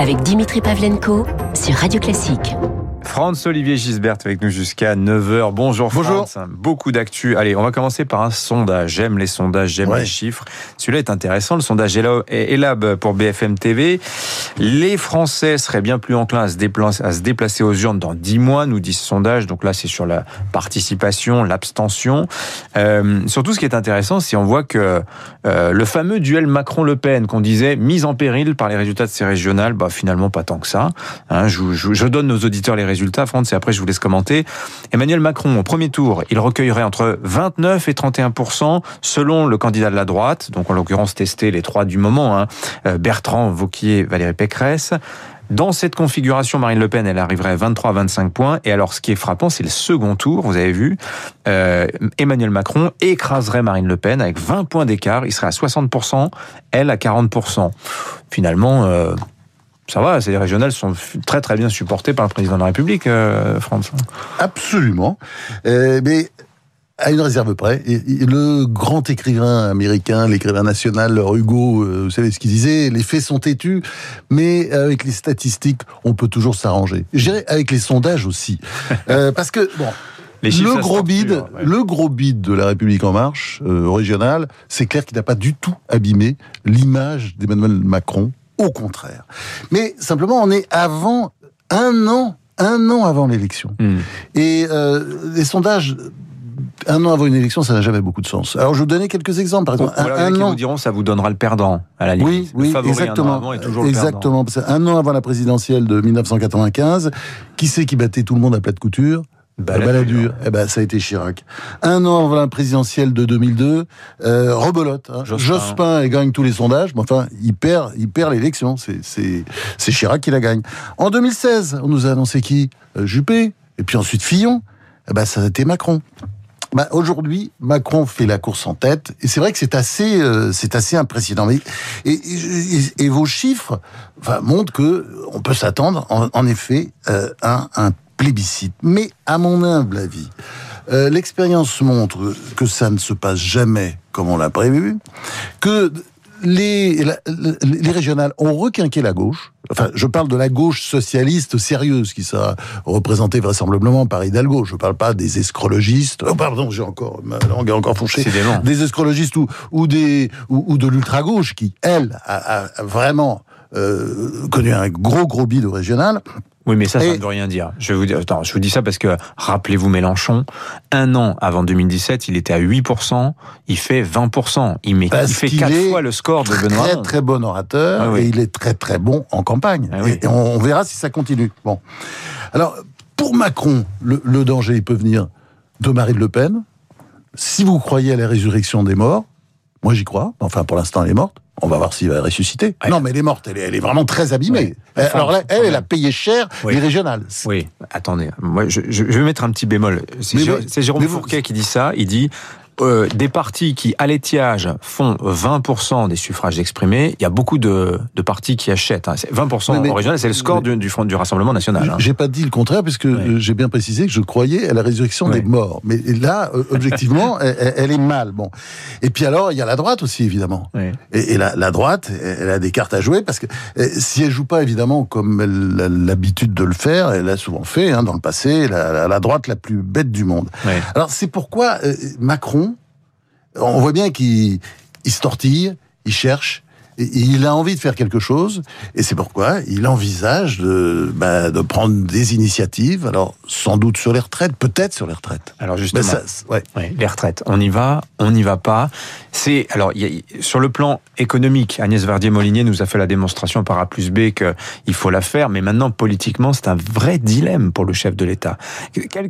avec Dimitri Pavlenko sur Radio Classique. Franz Olivier Gisbert avec nous jusqu'à 9h. Bonjour Bonjour. Beaucoup d'actu. Allez, on va commencer par un sondage. J'aime les sondages, j'aime Ouais. les chiffres. Celui-là est intéressant. Le sondage Ela- Elab pour BFM TV. Les Français seraient bien plus enclins à se, déplacer, à se déplacer aux urnes dans 10 mois, nous dit ce sondage. Donc là, c'est sur la participation, l'abstention. Euh, surtout, ce qui est intéressant, c'est on voit que euh, le fameux duel Macron-Le Pen qu'on disait mis en péril par les résultats de ces régionales, bah finalement pas tant que ça. Hein, je, je- je donne aux auditeurs les résultats, Et après je vous laisse commenter. Emmanuel Macron, au premier tour, il recueillerait entre 29 et 31% selon le candidat de la droite, donc en l'occurrence testé les trois du moment, hein, euh, Bertrand, Vauquier, Valérie Pécresse. Dans cette configuration, Marine Le Pen, elle arriverait à 23 à 25 points. Et alors, ce qui est frappant, c'est le second tour, vous avez vu. Euh, Emmanuel Macron écraserait Marine Le Pen avec 20 points d'écart. Il serait à 60%, elle à 40%. Finalement, euh, ça va, ces régionales sont très très bien supportées par le président de la République, euh, France. Absolument. Euh, mais à une réserve près, et- et le grand écrivain américain, l'écrivain national, Hugo, euh, vous savez ce qu'il disait, les faits sont têtus, mais avec les statistiques, on peut toujours s'arranger. Je dirais avec les sondages aussi. Euh, parce que, bon, Les le gros bide, ouais. le gros bide de la République en marche euh, régionale, c'est clair qu'il n'a pas du tout abîmé l'image d'Emmanuel Macron. Au contraire. Mais simplement, on est avant un an, un an avant l'élection. Hmm. Et euh, les sondages, un an avant une élection, ça n'a jamais beaucoup de sens. Alors, je vais vous donner quelques exemples. Par exemple, Voilà, un, qui an. vous diront ça vous donnera le perdant à la limite. Oui, oui, favori un an exactement. avant est toujours le perdant. exactement. Un an avant la présidentielle de 1995, qui c'est qui battait tout le monde à plat de couture? Balladur. Balladur. Eh ben, ça a été Chirac. Un an avant la présidentielle de 2002, euh, rebelote. hein. Jospin. Gagne tous les sondages, mais enfin, il perd, il perd l'élection. C'est, Chirac qui la gagne. En 2016, on nous a annoncé qui? Euh, Juppé. Et puis ensuite Fillon. Eh ben, ça a été Macron. Bah, aujourd'hui, Macron fait la course en tête, et c'est vrai que c'est assez, euh, c'est assez impressionnant. Mais, et, et- et vos chiffres enfin, montrent que on peut s'attendre, en, en effet, euh, à un plébiscite. Mais à mon humble avis, euh, l'expérience montre que ça ne se passe jamais comme on l'a prévu, que les, la- les régionales ont requinqué la gauche. Enfin, je parle de la gauche socialiste sérieuse qui sera représentée vraisemblablement par Hidalgo. Je parle pas des escrologistes. Oh, pardon, j'ai encore ma langue est encore fourchée. Décidément. Des escrologistes ou, ou des ou, ou de l'ultra gauche qui, elle, a, vraiment euh, connu un gros gros bide au régional. Oui, mais ça, ça Et- ne veut rien dire. Je vous dis, attends, je vous dis ça parce que rappelez-vous Mélenchon, un an avant 2017, il était à 8%, il fait 20%. Il, met, il fait quatre fois le score de Benoît très très bon orateur Ah oui. et il est très très bon en campagne. Ah oui. Et on, on verra si ça continue. Bon, alors pour Macron, le, le danger il peut venir de Marine Le Pen. Si vous croyez à la résurrection des morts, moi j'y crois. Enfin pour l'instant elle est morte. On va voir s'il va ressusciter. Ouais. Non mais elle est morte. Elle est, elle est vraiment très abîmée. Ouais. Alors là, elle, elle a payé cher Oui. les régionales. Oui, attendez, moi je, vais mettre un petit bémol. C'est Jérôme vous- Fourquet qui dit ça. Il dit euh, des partis qui, à l'étiage, font 20% des suffrages exprimés. Il y a beaucoup de, de partis qui achètent. hein. C'est 20% Oui, mais- au régional, c'est le score du, du Front du Rassemblement National. hein. J'ai pas dit le contraire puisque euh, j'ai bien précisé que je croyais à la résurrection des morts. Mais là, euh, objectivement, elle, est mal. Bon. Et puis alors, il y a la droite aussi, évidemment. Oui. Et, et la, la droite, elle a des cartes à jouer parce que si elle joue pas évidemment comme elle a l'habitude de le faire, elle l'a souvent fait hein, dans le passé, la, la- la droite la plus bête du monde. Alors c'est pourquoi Macron, on voit bien qu'il il se tortille, il cherche. Et- et Il a envie de faire quelque chose, et c'est pourquoi il envisage de, bah, de prendre des initiatives. Alors, sans doute sur les retraites, peut-être sur les retraites. Alors justement, ça, ouais. Les retraites. On y va, on n'y va pas. C'est alors il y a- sur le plan économique, Agnès Verdier-Molinier nous a fait la démonstration par A plus B qu'il faut la faire, mais maintenant politiquement c'est un vrai dilemme pour le chef de l'État.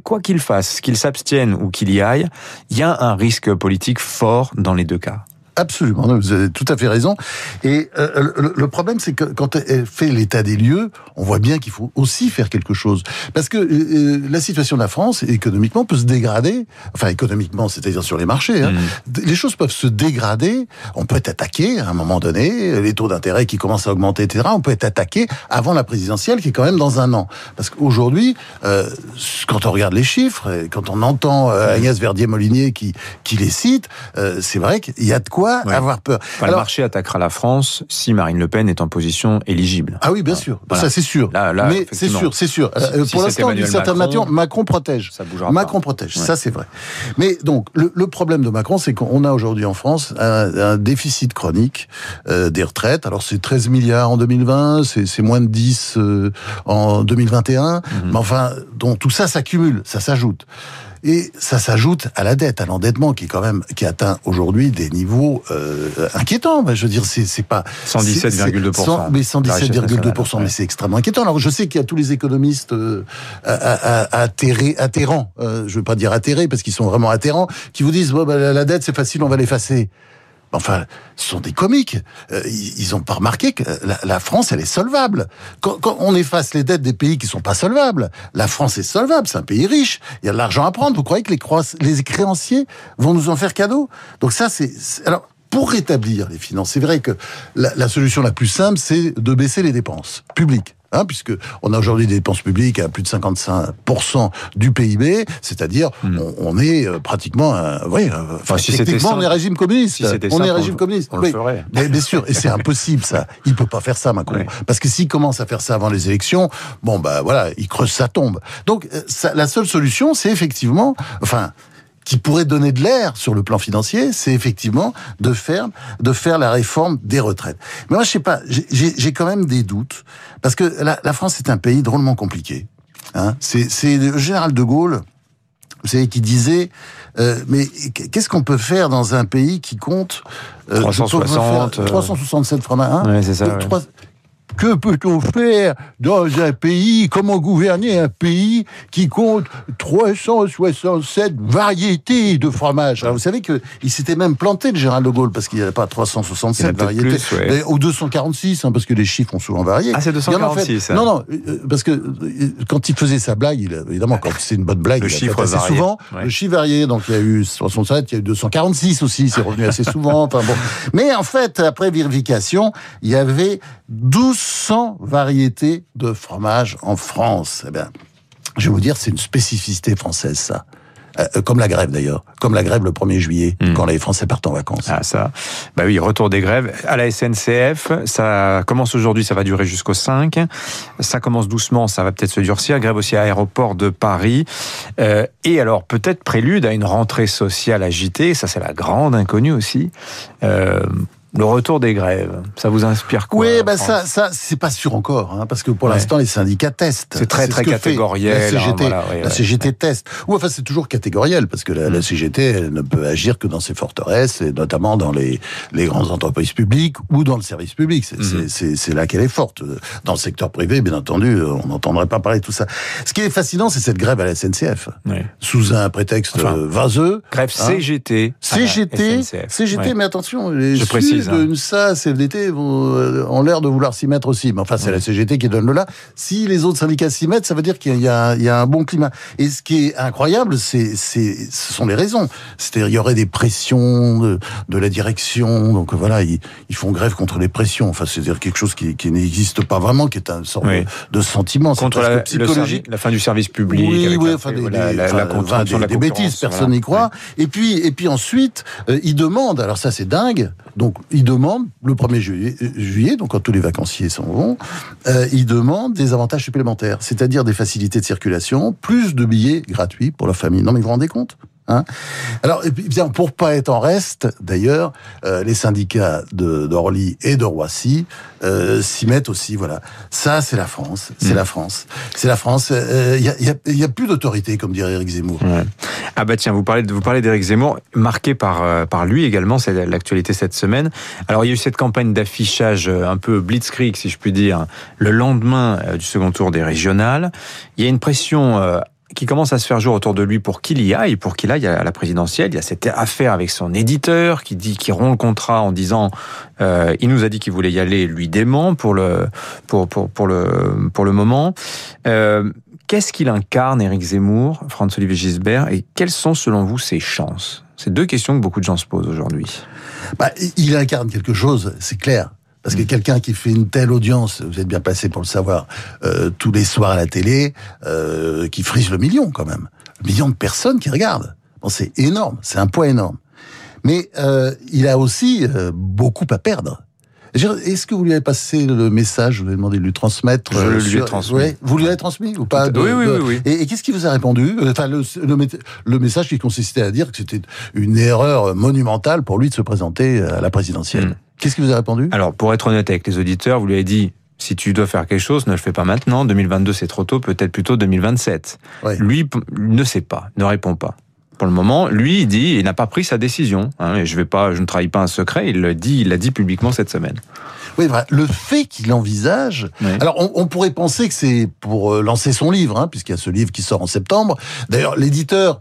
Quoi qu'il fasse, qu'il s'abstienne ou qu'il y aille, il y a un risque politique fort dans les deux cas. Absolument, vous avez tout à fait raison. Et euh, le, le problème, c'est que quand elle fait l'état des lieux, on voit bien qu'il faut aussi faire quelque chose. Parce que euh, la situation de la France, économiquement, peut se dégrader. Enfin, économiquement, c'est-à-dire sur les marchés. Hein. Les choses peuvent se dégrader. On peut être attaqué à un moment donné. Les taux d'intérêt qui commencent à augmenter, etc. On peut être attaqué avant la présidentielle, qui est quand même dans un an. Parce qu'aujourd'hui, euh, quand on regarde les chiffres, quand on entend euh, Agnès Verdier-Molinier qui, qui les cite, euh, c'est vrai qu'il y a de quoi Pourquoi avoir peur enfin, Le marché attaquera la France si Marine Le Pen est en position éligible. Ah oui, bien sûr. Ça, c'est sûr. Là, là, Mais c'est sûr, c'est sûr. Si, pour l'instant, d'une certaine Macron, Macron protège. Ça bougera Macron protège. Ça, c'est vrai. Mais donc, le, le problème de Macron, c'est qu'on a aujourd'hui en France un, un déficit chronique euh, des retraites. Alors, c'est 13 milliards en 2020, c'est moins de 10 euh, en 2021. Mhm. Mais enfin, donc tout ça s'accumule, ça s'ajoute. Et ça s'ajoute à la dette, à l'endettement qui est quand même qui atteint aujourd'hui des niveaux euh, inquiétants. Je veux dire, c'est c'est pas 117,2%. Mais 117,2%, mais c'est extrêmement inquiétant. Alors je sais qu'il y a tous les économistes euh, atterrés, atterrants. Euh, je veux pas dire atterrés parce qu'ils sont vraiment atterrants, qui vous disent bah, la dette c'est facile, on va l'effacer. Enfin, ce sont des comiques. Euh, ils n'ont pas remarqué que la, France, elle est solvable. Quand, on efface les dettes des pays qui sont pas solvables, la France est solvable. C'est un pays riche. Il y a de l'argent à prendre. Vous croyez que les, les créanciers vont nous en faire cadeau? Donc ça, c'est alors pour rétablir les finances. C'est vrai que la, la solution la plus simple, c'est de baisser les dépenses publiques. Hein, puisque on a aujourd'hui des dépenses publiques à plus de 55% du PIB, c'est-à-dire hmm. on, est euh, pratiquement, oui, euh, enfin, si techniquement on est régime communiste. Si on est régime communiste. On le ferait. Mais, bien sûr, et c'est impossible ça. Il peut pas faire ça, Macron, parce que s'il commence à faire ça avant les élections, bon bah voilà, il creuse sa tombe. Donc euh, ça, la seule solution, c'est effectivement, enfin, qui pourrait donner de l'air sur le plan financier, c'est effectivement de faire de faire la réforme des retraites. Mais moi, je sais pas, j'ai quand même des doutes parce que la, la France est un pays drôlement compliqué. Hein c'est le général de Gaulle, vous savez, qui disait euh, mais qu'est-ce qu'on peut faire dans un pays qui compte euh, 360 367 francs hein ouais, ça. Que peut-on faire dans un pays Comment gouverner un pays qui compte 367 variétés de fromage? Alors vous savez que il s'était même planté le général de Gaulle parce qu'il n'y avait pas 367 variétés, ou 246 hein, parce que les chiffres ont souvent varié. Ah c'est 246. Non non euh, parce que euh, quand il faisait sa blague, il, évidemment quand c'est une bonne blague, le il chiffre assez souvent. Le chiffre varié, donc il y a eu 67, il y a eu 246 aussi, c'est revenu assez souvent. Enfin bon, mais en fait après vérification, il y avait 1200 variétés de fromage en France. Eh bien, je vais vous dire, c'est une spécificité française, ça. Euh, euh, comme la grève d'ailleurs, comme la grève le 1er juillet, hmm. quand les Français partent en vacances. Ah ça, bah oui, retour des grèves à la SNCF, ça commence aujourd'hui, ça va durer jusqu'au 5, ça commence doucement, ça va peut-être se durcir, grève aussi à l'aéroport de Paris, euh, et alors peut-être prélude à une rentrée sociale agitée, ça c'est la grande inconnue aussi, euh, le retour des grèves, ça vous inspire quoi Oui, ben ça, ça c'est pas sûr encore, hein, parce que pour l'instant les syndicats testent. C'est très très catégoriel. La CGT, hein, la CGT teste. Ou enfin c'est toujours catégoriel, parce que la, mm. CGT elle ne peut agir que dans ses forteresses, et notamment dans les, les grandes entreprises publiques ou dans le service public. C'est mm. là qu'elle est forte. Dans le secteur privé, bien entendu, on n'entendrait pas parler de tout ça. Ce qui est fascinant, c'est cette grève à la SNCF, sous un prétexte vaseux. Grève CGT. CGT, CGT, mais attention, les Je précise de une SA, CFDT ont l'air de vouloir s'y mettre aussi. Mais enfin, c'est la CGT qui donne le là. Si les autres syndicats s'y mettent, ça veut dire qu'il y, a, il y a un bon climat. Et ce qui est incroyable, c'est, ce sont les raisons. C'est-à-dire, il y aurait des pressions de, de la direction. Donc voilà, ils, ils, font grève contre les pressions. Enfin, c'est-à-dire quelque chose qui, qui n'existe pas vraiment, qui est un sorte de, sentiment. Contre la, psychologique. la fin du service public. Oui, oui, enfin, des, la, des, des bêtises, personne n'y croit. Et puis, et puis ensuite, euh, ils demandent, alors ça c'est dingue, donc ils demandent, le 1er juillet, donc quand tous les vacanciers s'en vont, euh, ils demandent des avantages supplémentaires, c'est-à-dire des facilités de circulation, plus de billets gratuits pour leur famille. Non mais vous vous rendez compte? Hein Alors, et bien, pour pas être en reste, d'ailleurs, euh, les syndicats d'Orly et de Roissy euh, s'y mettent aussi. Voilà, ça, c'est la France, c'est mm. la France, c'est la France. Il euh, n'y a, y a, plus d'autorité, comme dirait Éric Zemmour. Ouais. Ah bah tiens, vous parlez vous parlez d'Éric Zemmour, marqué par par lui également, c'est l'actualité cette semaine. Alors il y a eu cette campagne d'affichage un peu blitzkrieg, si je puis dire, le lendemain du second tour des régionales. Il y a une pression qui commence à se faire jour autour de lui pour qu'il y aille, pour qu'il aille à la présidentielle. Il y a cette affaire avec son éditeur qui dit qu'il rompt le contrat en disant euh, il nous a dit qu'il voulait y aller, lui dément pour le pour pour pour le pour le moment. Euh, Qu'est-ce qu'il incarne, Éric Zemmour, François-Olivier Gisbert, et quelles sont selon vous ses chances? C'est deux questions que beaucoup de gens se posent aujourd'hui. Bah, il incarne quelque chose, c'est clair. Parce que quelqu'un qui fait une telle audience, vous êtes bien placé pour le savoir, euh, tous les soirs à la télé, euh, qui frise le million quand même. Le million de personnes qui regardent. Bon, c'est énorme, c'est un poids énorme. Mais euh, il a aussi euh, beaucoup à perdre. Est-ce que vous lui avez passé le message Je vous ai demandé de lui transmettre. Je le lui ai transmis. Ouais, vous lui avez transmis ou pas de, oui, oui, oui, oui, Et, et qu'est-ce qu'il vous a répondu? Enfin, le, le, le, message qui consistait à dire que c'était une erreur monumentale pour lui de se présenter à la présidentielle. Mm. Qu'est-ce qu'il vous a répondu? Alors, pour être honnête avec les auditeurs, vous lui avez dit si tu dois faire quelque chose, ne le fais pas maintenant. 2022, c'est trop tôt, peut-être plutôt 2027. Ouais. Lui ne sait pas, ne répond pas. Pour le moment, lui, il dit, il n'a pas pris sa décision. Hein, et je vais pas, je ne trahis pas un secret. Il le dit, il l'a dit publiquement cette semaine. Oui, le fait qu'il envisage. Oui. Alors, on, on, pourrait penser que c'est pour euh, lancer son livre, hein, puisqu'il y a ce livre qui sort en septembre. D'ailleurs, l'éditeur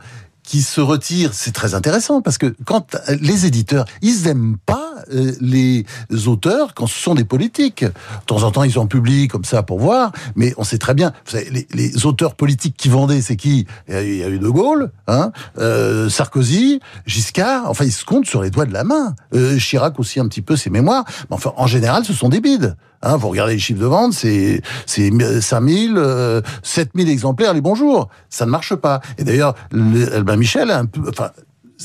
qui se retire, c'est très intéressant parce que quand les éditeurs, ils n'aiment pas euh, les auteurs quand ce sont des politiques. De temps en temps, ils en publient comme ça pour voir, mais on sait très bien, vous savez, les, les auteurs politiques qui vendaient, c'est qui? Il y a eu De Gaulle, hein, euh, Sarkozy, Giscard, enfin, ils se comptent sur les doigts de la main. Euh, Chirac aussi un petit peu ses mémoires, mais enfin, en général, ce sont des bides. Hein, vous regardez les chiffres de vente, c'est c'est 5000, euh, 7000 exemplaires les bonjours. Ça ne marche pas. Et d'ailleurs, Albin Michel, un peu, enfin,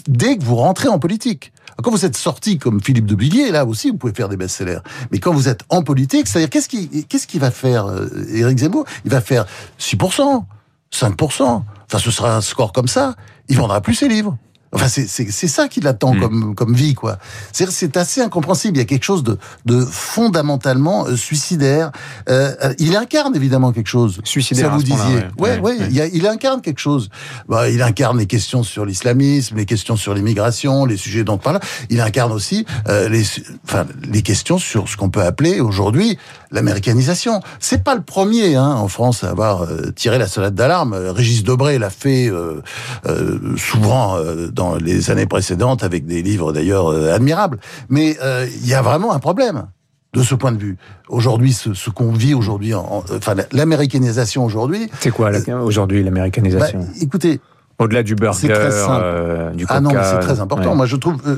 dès que vous rentrez en politique, quand vous êtes sorti comme Philippe de Villiers, là aussi, vous pouvez faire des best-sellers. Mais quand vous êtes en politique, c'est-à-dire qu'est-ce qui qu'est-ce qui va faire euh, Éric Zemmour? Il va faire 6%, 5%. Enfin, ce sera un score comme ça. Il vendra plus ses livres. Enfin, c'est ça qui l'attend mmh. comme, comme vie, quoi. C'est assez incompréhensible. Il y a quelque chose de, de fondamentalement euh, suicidaire. Euh, il incarne évidemment quelque chose. Suicidaire. Ça vous disiez. Ouais, ouais. ouais, ouais. Il, a, il, incarne quelque chose. Bah, il incarne les questions sur l'islamisme, les questions sur l'immigration, les sujets dont on parle. Il incarne aussi euh, les, enfin, les questions sur ce qu'on peut appeler aujourd'hui l'américanisation. C'est pas le premier hein, en France à avoir euh, tiré la sonnette d'alarme. Régis Debray l'a fait euh, euh, souvent dans dans les années précédentes avec des livres d'ailleurs euh, admirables. Mais euh, il y a vraiment un problème de ce point de vue. Aujourd'hui, ce, ce qu'on vit aujourd'hui, en, enfin l'américanisation aujourd'hui. C'est quoi aujourd'hui l'américanisation bah, Écoutez. Au-delà du burger, très simple. Euh, du coca. Ah non, c'est très important. Ouais. Moi, je trouve, euh,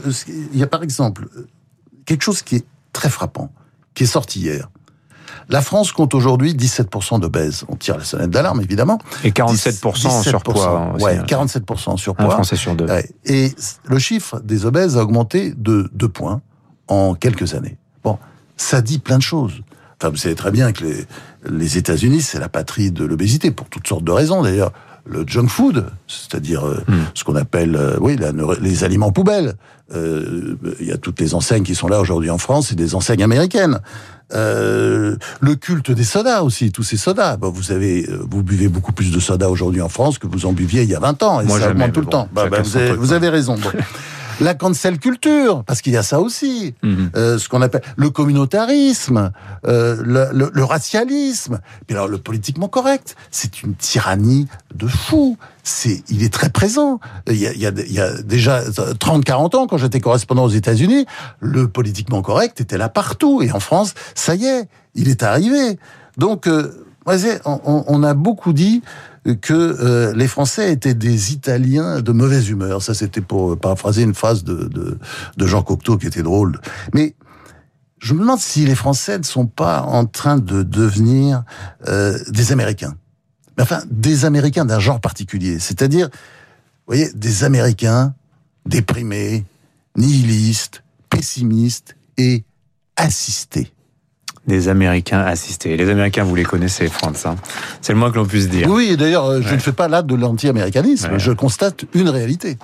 il y a par exemple quelque chose qui est très frappant, qui est sorti hier. La France compte aujourd'hui 17% d'obèses. On tire la sonnette d'alarme, évidemment. Et 47% en surpoids. Ouais, 47% en surpoids. Un Français sur deux. Et le chiffre des obèses a augmenté de 2 points en quelques années. Bon, ça dit plein de choses. Enfin, vous savez très bien que les, les États-Unis, c'est la patrie de l'obésité, pour toutes sortes de raisons d'ailleurs. Le junk food, c'est-à-dire euh, mm. ce qu'on appelle, euh, oui, la, les aliments poubelles. Euh, il y a toutes les enseignes qui sont là aujourd'hui en France, c'est des enseignes américaines. Euh, le culte des sodas aussi, tous ces sodas. Bon, vous avez, vous buvez beaucoup plus de sodas aujourd'hui en France que vous en buviez il y a 20 ans, et Moi ça augmente tout bon, le temps. Bah, bah, vous, avez, vous avez raison. Bon. la cancel culture, parce qu'il y a ça aussi, -hmm. euh, ce qu'on appelle le communautarisme, euh, le, le, le, racialisme, puis alors le politiquement correct, c'est une tyrannie de fou. C'est, il est très présent. Il y a, il y a, il y a déjà 30-40 ans, quand j'étais correspondant aux États-Unis, le politiquement correct était là partout, et en France, ça y est, il est arrivé. Donc, euh, on, on a beaucoup dit que euh, les Français étaient des Italiens de mauvaise humeur. Ça, c'était pour paraphraser une phrase de, de, de, Jean Cocteau qui était drôle. Mais je me demande si les Français ne sont pas en train de devenir euh, des Américains. Mais enfin, des Américains d'un genre particulier. C'est-à-dire, vous voyez, des Américains déprimés, nihilistes, pessimistes et assistés des Américains assistés. Les Américains, vous les connaissez, France. Hein C'est le moins que l'on puisse dire. Oui, et d'ailleurs, je ouais. ne fais pas là de l'anti-américanisme. Ouais. Je constate une réalité.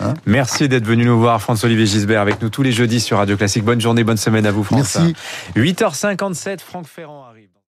Hein Merci d'être venu nous voir, François-Olivier Gisbert, avec nous tous les jeudis sur Radio Classique. Bonne journée, bonne semaine à vous, France. Merci. 8h57, Franck Ferrand.